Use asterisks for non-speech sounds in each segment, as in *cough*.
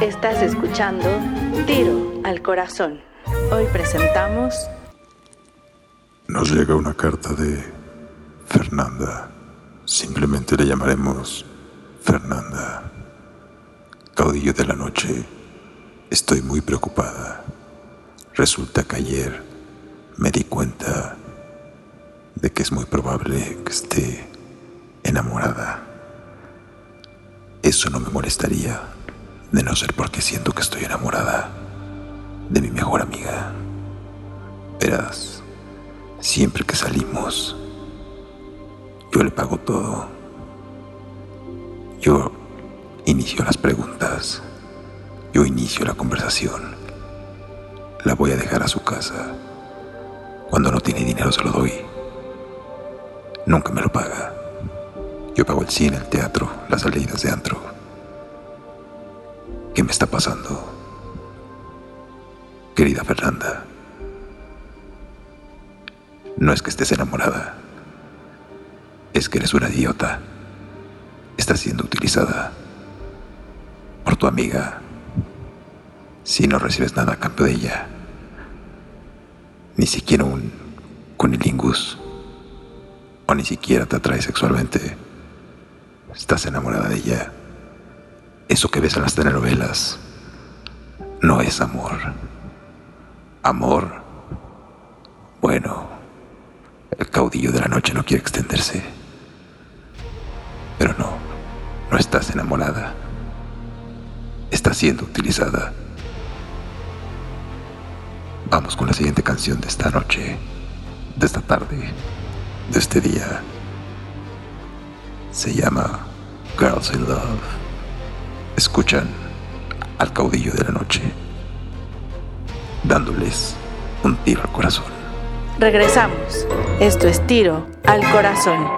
Estás escuchando Tiro al Corazón. Hoy presentamos... Nos llega una carta de Fernanda. Simplemente le llamaremos Fernanda. Caudillo de la noche. Estoy muy preocupada. Resulta que ayer me di cuenta de que es muy probable que esté enamorada. Eso no me molestaría, de no ser porque siento que estoy enamorada de mi mejor amiga. Verás, siempre que salimos, yo le pago todo. Yo inicio las preguntas. Yo inicio la conversación. La voy a dejar a su casa. Cuando no tiene dinero se lo doy. Nunca me lo paga. Yo pago el cine, el teatro, las salidas de antro. ¿Qué me está pasando? Querida Fernanda, no es que estés enamorada, es que eres una idiota. Estás siendo utilizada por tu amiga si no recibes nada a cambio de ella. Ni siquiera un cunilingus. O ni siquiera te atrae sexualmente. Estás enamorada de ella. Eso que ves en las telenovelas no es amor. Amor. Bueno, el caudillo de la noche no quiere extenderse. Pero no, no estás enamorada. Estás siendo utilizada. Vamos con la siguiente canción de esta noche, de esta tarde, de este día. Se llama Girls in Love. Escuchan al caudillo de la noche, dándoles un tiro al corazón. Regresamos. Esto es Tiro al Corazón.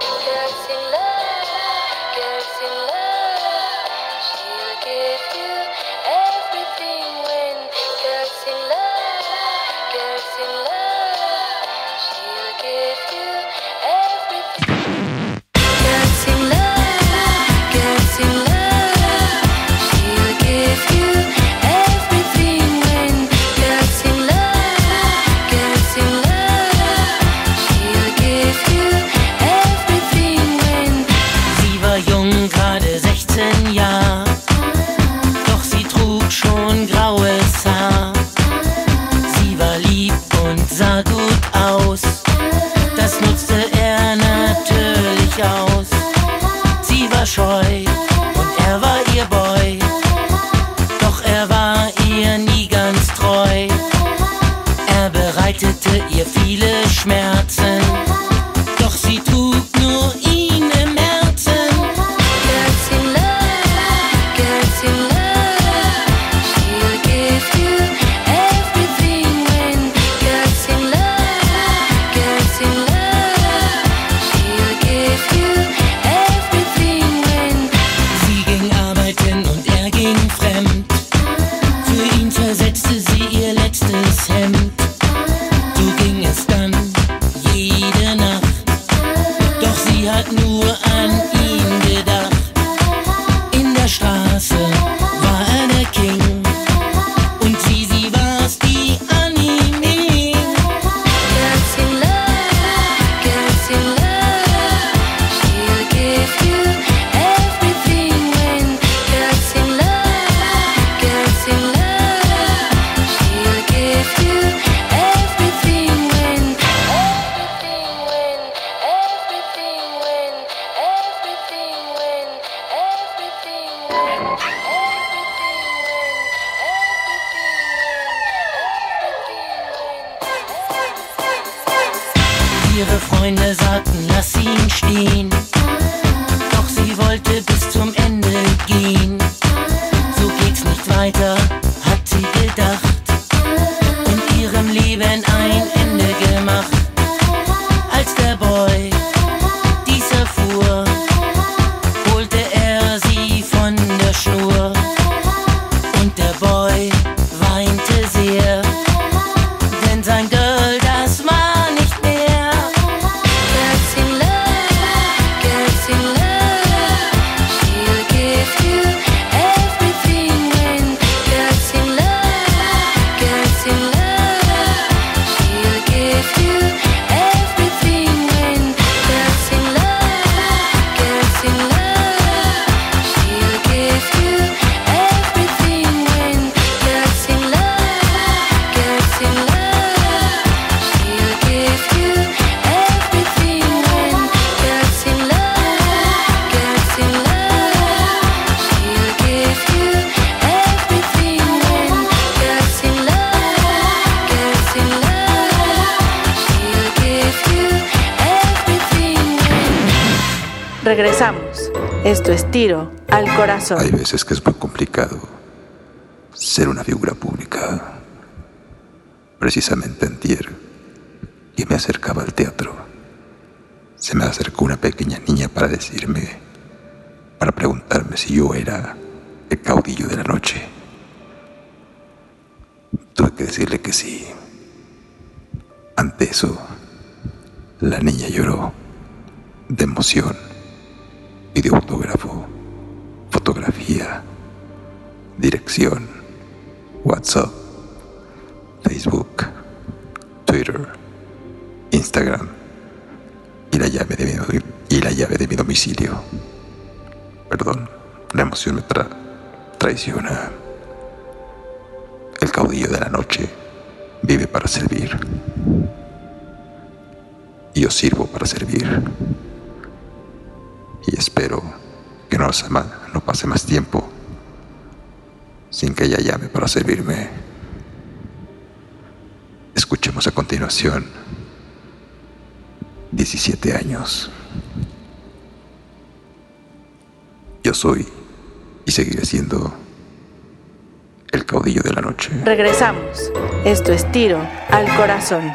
Weiter, hat sie gedacht. Und ihrem Leben ein Regresamos. Esto es tiro al corazón. Hay veces que es muy complicado ser una figura pública. Precisamente antier, que me acercaba al teatro, se me acercó una pequeña niña para decirme, para preguntarme si yo era el caudillo de la noche. Tuve que decirle que sí. Ante eso, la niña lloró de emoción y de autógrafo, fotografía, dirección, WhatsApp, Facebook, Twitter, Instagram y la llave de mi, y la llave de mi domicilio. Perdón, la emoción me tra- traiciona. El caudillo de la noche vive para servir. Yo sirvo para servir. Y espero que no, pase más tiempo sin que ella llame para servirme. Escuchemos a continuación 17 años. Yo soy y seguiré siendo el caudillo de la noche. Regresamos. Esto es tiro al corazón.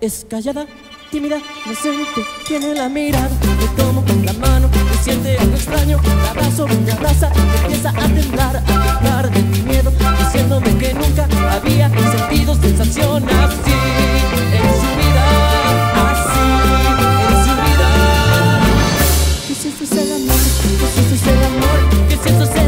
Es callada, tímida, inocente, tiene la mirada. Le tomo la mano, me siente algo extraño. La abrazo, me abraza, empieza a temblar, a temblar de mi miedo, diciéndome que nunca había sentido sensación así en su vida, así en su vida. Eso es el amor, eso es el amor, amor,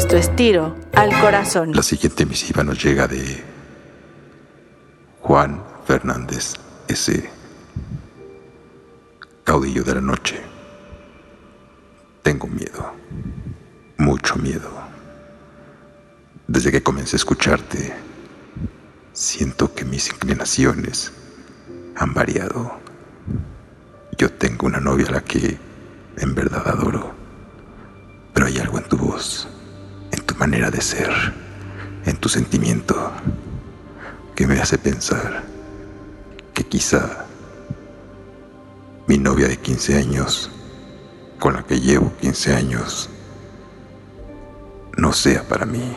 Esto es Tiro al Corazón. La siguiente misiva nos llega de Juan Fernández S. Caudillo de la noche. Tengo miedo, mucho miedo. Desde que comencé a escucharte, siento que mis inclinaciones han variado. Yo tengo una novia a la que en verdad adoro, pero hay algo en tu voz, manera de ser, en tu sentimiento, que me hace pensar que quizá mi novia de 15 años, con la que llevo 15 años, no sea para mí.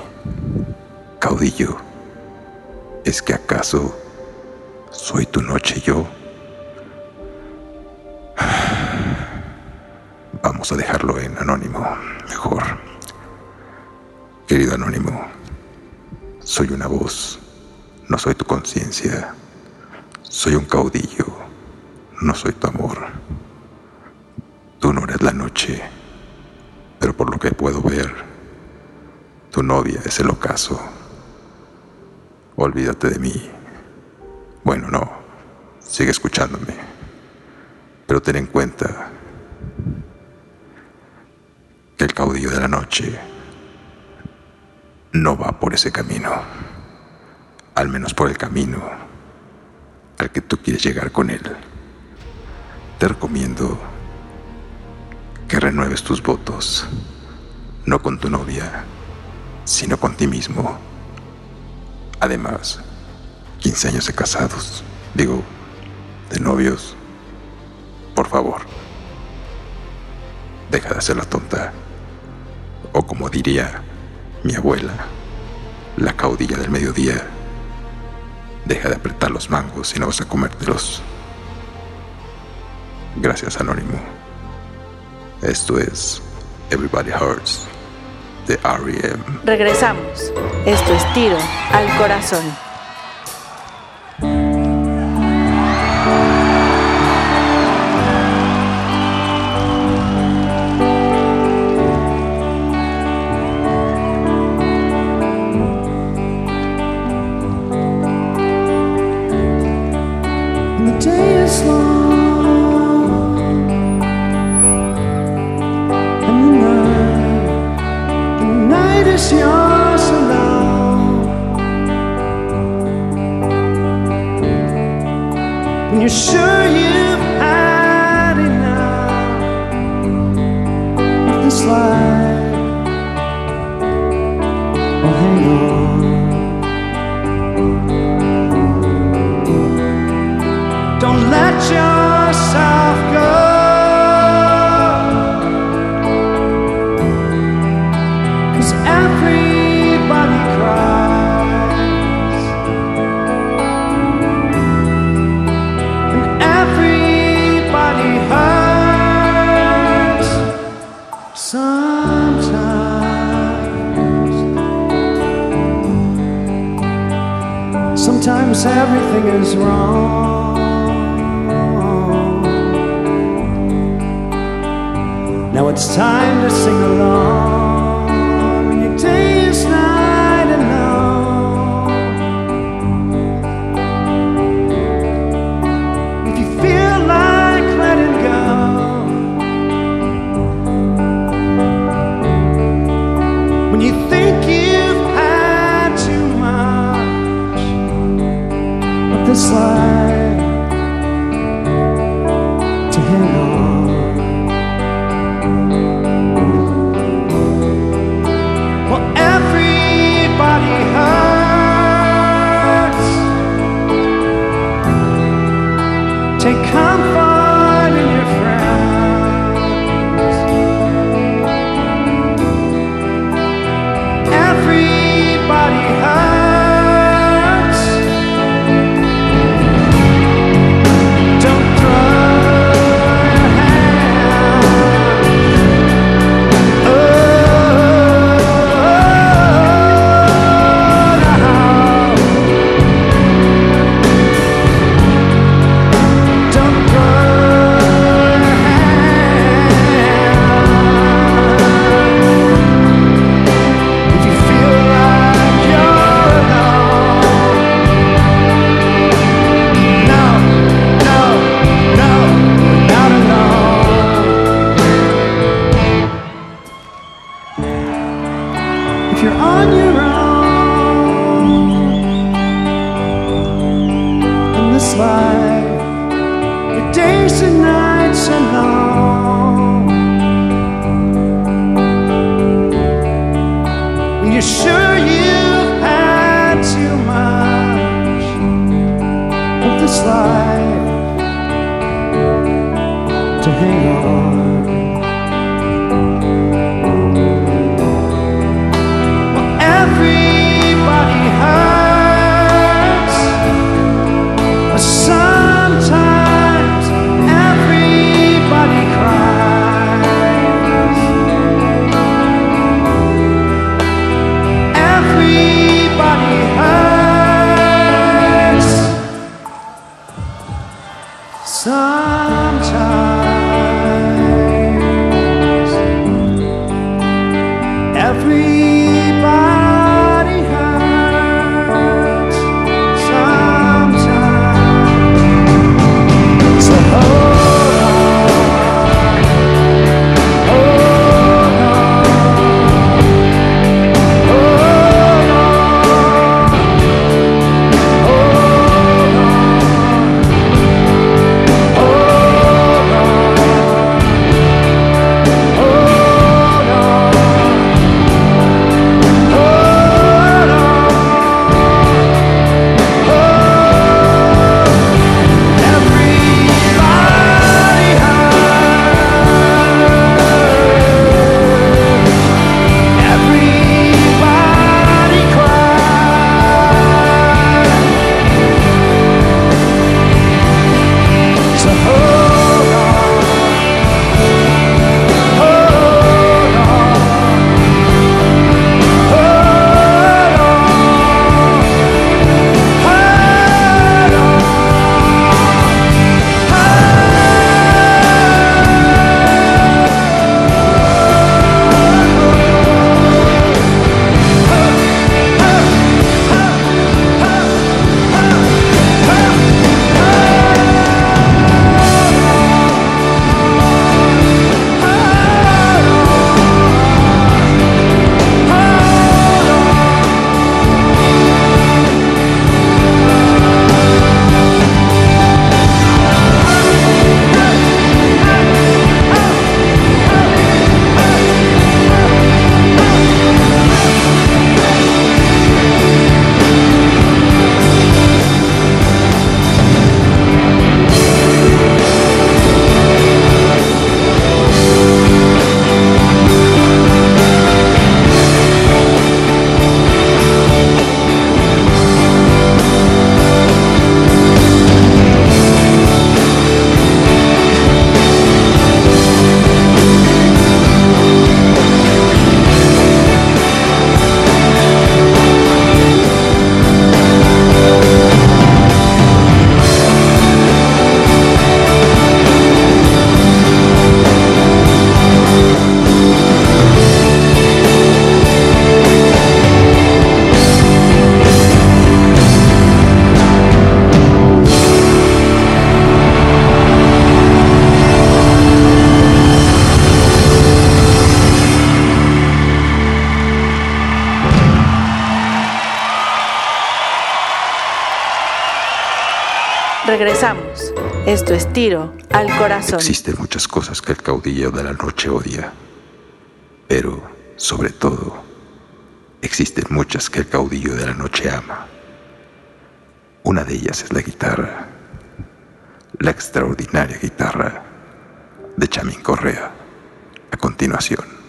Caudillo, ¿es que acaso soy tu noche yo? *sighs* Vamos a dejarlo en anónimo, mejor. Querido anónimo, soy una voz, no soy tu conciencia. Soy un caudillo, no soy tu amor. Tú no eres la noche, pero por lo que puedo ver, tu novia es el ocaso. Olvídate de mí. Bueno, no, sigue escuchándome, pero ten en cuenta que el caudillo de la noche no va por ese camino, al menos por el camino al que tú quieres llegar con él. Te recomiendo que renueves tus votos, no con tu novia, sino con ti mismo. Además, 15 años de casados, digo, de novios, por favor, deja de hacer la tonta. O como diría mi abuela, la caudilla del mediodía, deja de apretar los mangos y no vas a comértelos. Gracias, Anónimo. Esto es Everybody Hurts de R.E.M. Regresamos. Esto es Tiro al Corazón. You're sure you've Regresamos. Esto es tiro al corazón. Existen muchas cosas que el caudillo de la noche odia, pero sobre todo, existen muchas que el caudillo de la noche ama. Una de ellas es la guitarra, la extraordinaria guitarra de Chamín Correa. A continuación.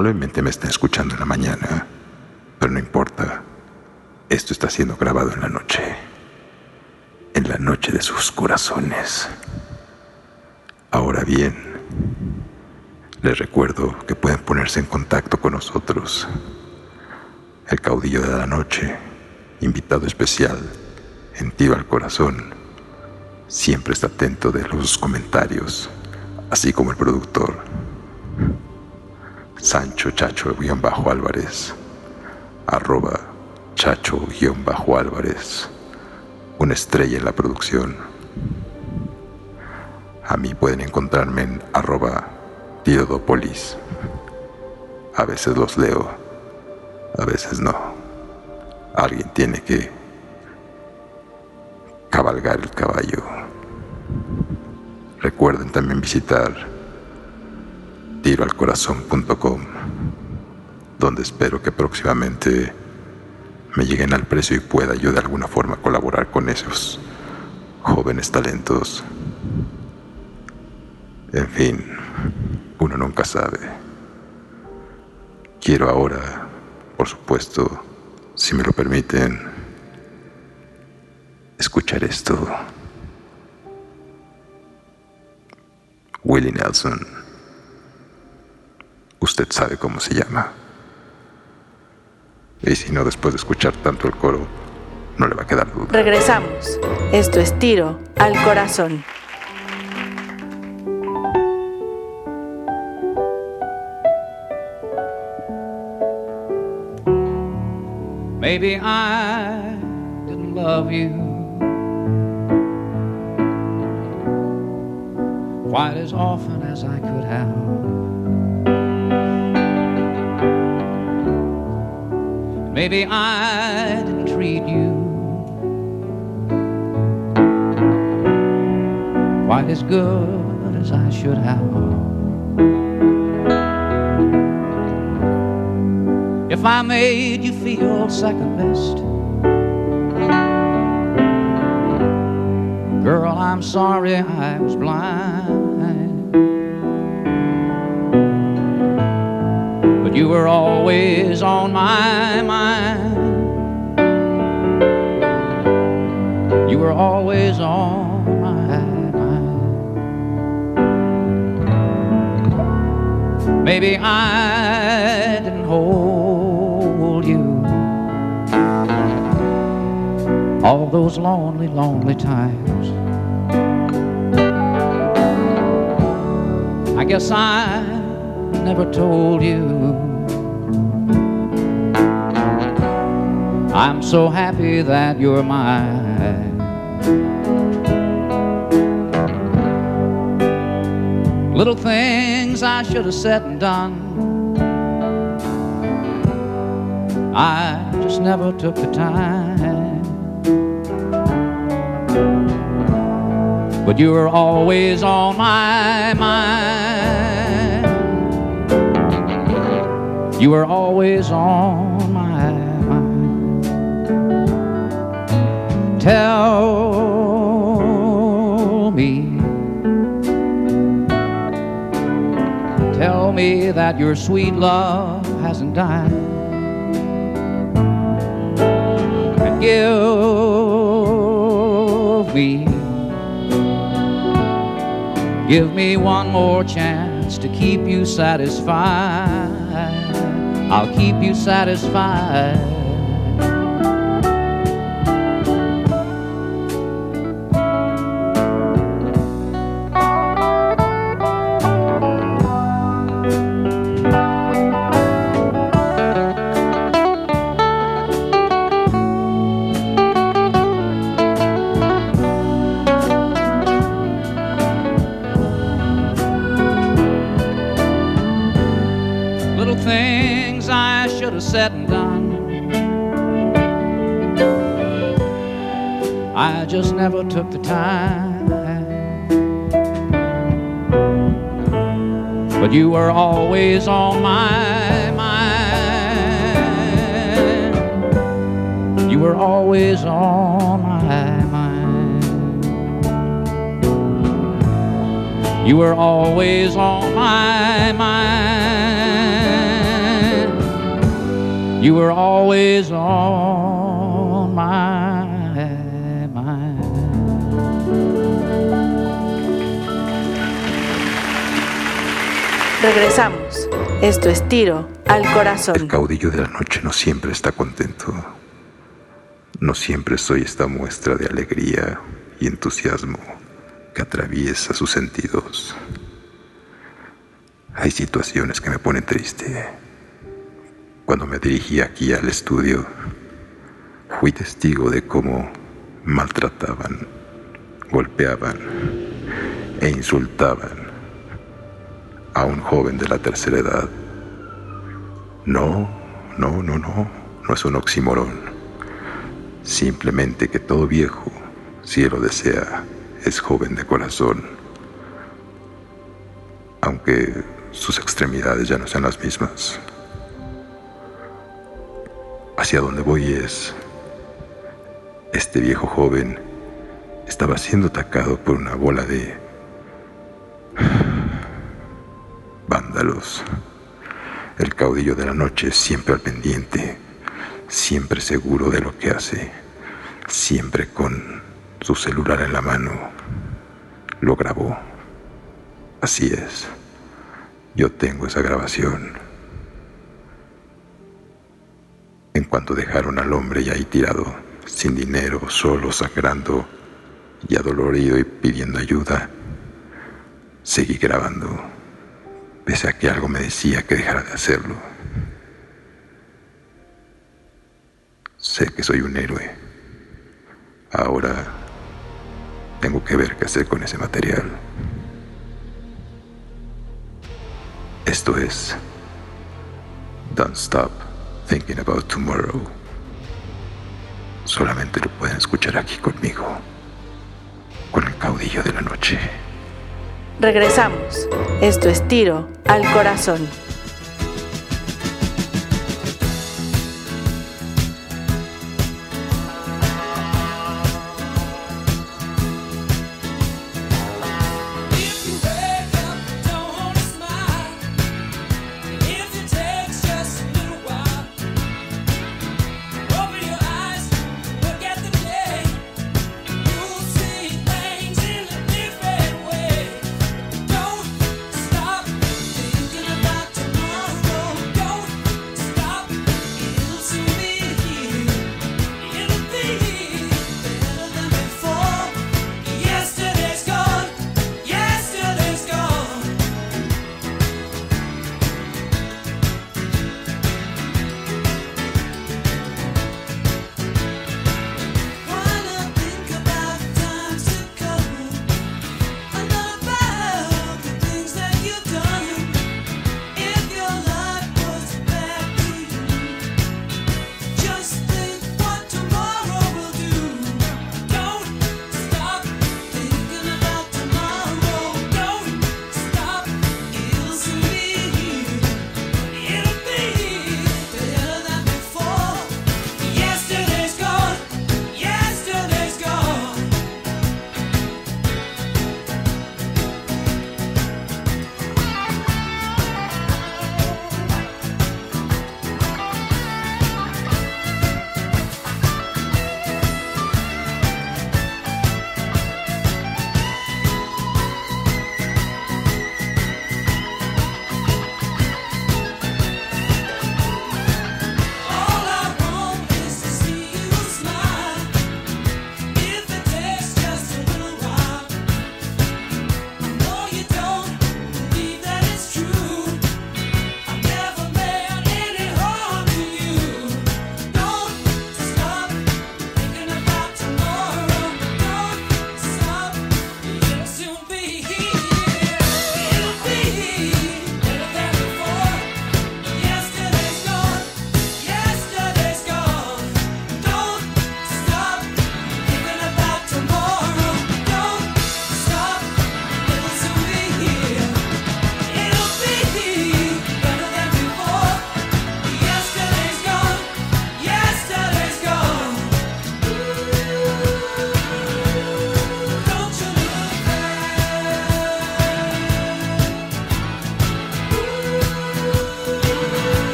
Probablemente me estén escuchando en la mañana, pero no importa. Esto está siendo grabado en la noche. En la noche de sus corazones. Ahora bien, les recuerdo que pueden ponerse en contacto con nosotros. El caudillo de la noche, invitado especial, en Tiro al Corazón, siempre está atento de los comentarios, así como el productor. Sancho Chacho-Álvarez, arroba Chacho-Álvarez, una estrella en la producción. A mí pueden encontrarme en arroba Tiodopolis. A veces los leo, a veces no. Alguien tiene que cabalgar el caballo. Recuerden también visitar tiroalcorazón.com, donde espero que próximamente me lleguen al precio y pueda yo de alguna forma colaborar con esos jóvenes talentos. En fin, uno nunca sabe. Quiero ahora, por supuesto, si me lo permiten, escuchar esto. Willie Nelson. Usted sabe cómo se llama. Y si no, después de escuchar tanto el coro, no le va a quedar duda. Regresamos. Esto es Tiro al Corazón. Maybe I didn't love you quite as often as I could have. Maybe I didn't treat you quite as good as I should have. If I made you feel second best, girl, I'm sorry I was blind. You were always on my mind. You were always on my mind. Maybe I didn't hold you all those lonely, lonely times. I guess I never told you. I'm so happy that you're mine. Little things I should have said and done. I just never took the time. But you were always on my mind. You were always on my Tell me. Tell me that your sweet love hasn't died. And give me, give me one more chance to keep you satisfied. I'll keep you satisfied. I just never took the time. But you were always on my mind. You were always on my mind. You were always on my mind. You were always on my Regresamos. Esto es tiro al El corazón. caudillo de la noche no siempre está contento. No siempre soy esta muestra de alegría y entusiasmo que atraviesa sus sentidos. Hay situaciones que me ponen triste. Cuando me dirigí aquí al estudio, fui testigo de cómo maltrataban, golpeaban e insultaban a un joven de la tercera edad. No, no, no, no, no es un oxímoron. Simplemente que todo viejo, si lo desea, es joven de corazón. Aunque sus extremidades ya no sean las mismas. Hacia donde voy es... Este viejo joven estaba siendo atacado por una bola de... El caudillo de la noche siempre al pendiente, siempre seguro de lo que hace, siempre con su celular en la mano. Lo grabó. Así es. Yo tengo esa grabación. En cuanto dejaron al hombre ya ahí tirado, sin dinero, solo, sangrando, y adolorido y pidiendo ayuda, seguí grabando pese a que algo me decía que dejara de hacerlo. Sé que soy un héroe. Ahora tengo que ver qué hacer con ese material. Esto es Don't Stop Thinking About Tomorrow. Solamente lo pueden escuchar aquí conmigo, con el caudillo de la noche. Regresamos. Esto es tiro al corazón.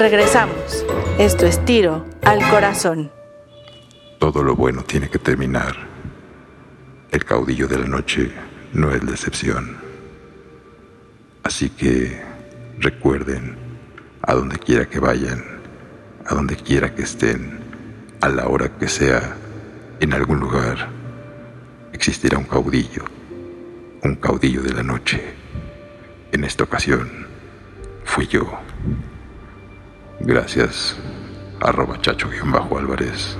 Regresamos. Esto es tiro al corazón. Todo lo bueno tiene que terminar. El caudillo de la noche no es la excepción. Así que recuerden, a donde quiera que vayan, a donde quiera que estén, a la hora que sea, en algún lugar, existirá un caudillo, un caudillo de la noche. En esta ocasión, fui yo. Gracias, arroba chacho-álvarez.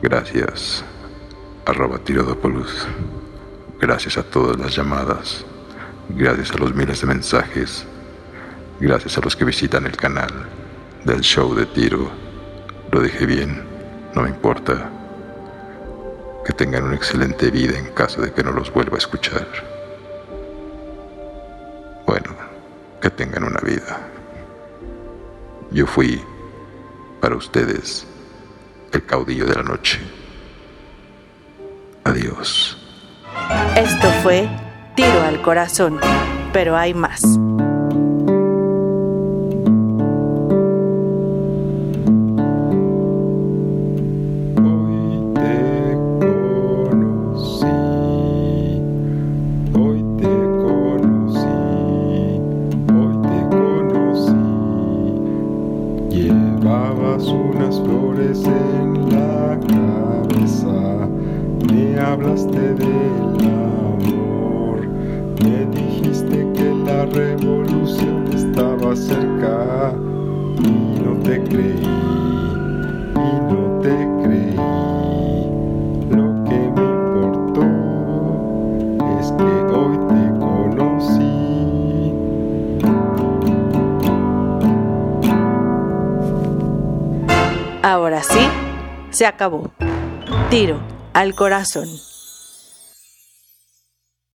Gracias, arroba tirodopoulos. Gracias a todas las llamadas. Gracias a los miles de mensajes. Gracias a los que visitan el canal del show de tiro. Lo dije bien, no me importa. Que tengan una excelente vida en caso de que no los vuelva a escuchar. Bueno, que tengan una vida. Yo fui, para ustedes, el caudillo de la noche. Adiós. Esto fue tiro al corazón, pero hay más. Tiro al corazón.